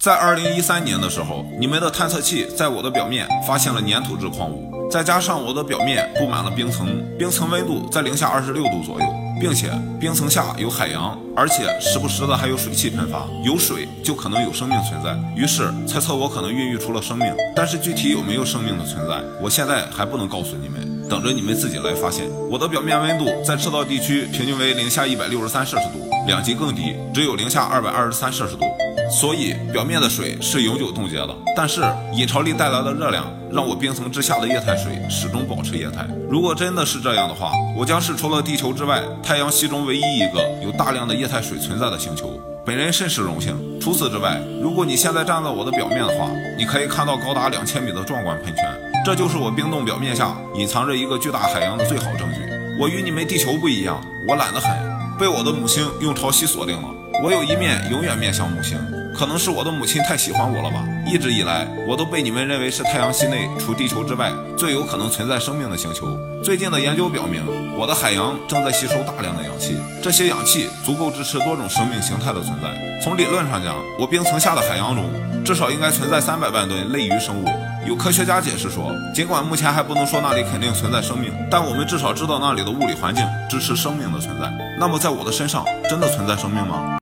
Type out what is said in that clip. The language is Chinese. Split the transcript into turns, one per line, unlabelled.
在二零一三年的时候，你们的探测器在我的表面发现了粘土质矿物，再加上我的表面布满了冰层，冰层温度在零下二十六度左右，并且冰层下有海洋，而且时不时的还有水汽喷发，有水就可能有生命存在。于是猜测我可能孕育出了生命，但是具体有没有生命的存在，我现在还不能告诉你们。等着你们自己来发现。我的表面温度在赤道地区平均为零下一百六十三摄氏度，两极更低，只有零下二百二十三摄氏度。所以表面的水是永久冻结的。但是引潮力带来的热量让我冰层之下的液态水始终保持液态。如果真的是这样的话，我将是除了地球之外太阳系中唯一一个有大量的液态水存在的星球。本人甚是荣幸。除此之外，如果你现在站在我的表面的话，你可以看到高达两千米的壮观喷泉。这就是我冰冻表面下隐藏着一个巨大海洋的最好证据。我与你们地球不一样，我懒得很，被我的母星用潮汐锁定了。我有一面永远面向母星，可能是我的母亲太喜欢我了吧。一直以来，我都被你们认为是太阳系内除地球之外最有可能存在生命的星球。最近的研究表明，我的海洋正在吸收大量的氧气，这些氧气足够支持多种生命形态的存在。从理论上讲，我冰层下的海洋中至少应该存在三百万吨类鱼生物。有科学家解释说，尽管目前还不能说那里肯定存在生命，但我们至少知道那里的物理环境支持生命的存在。那么，在我的身上真的存在生命吗？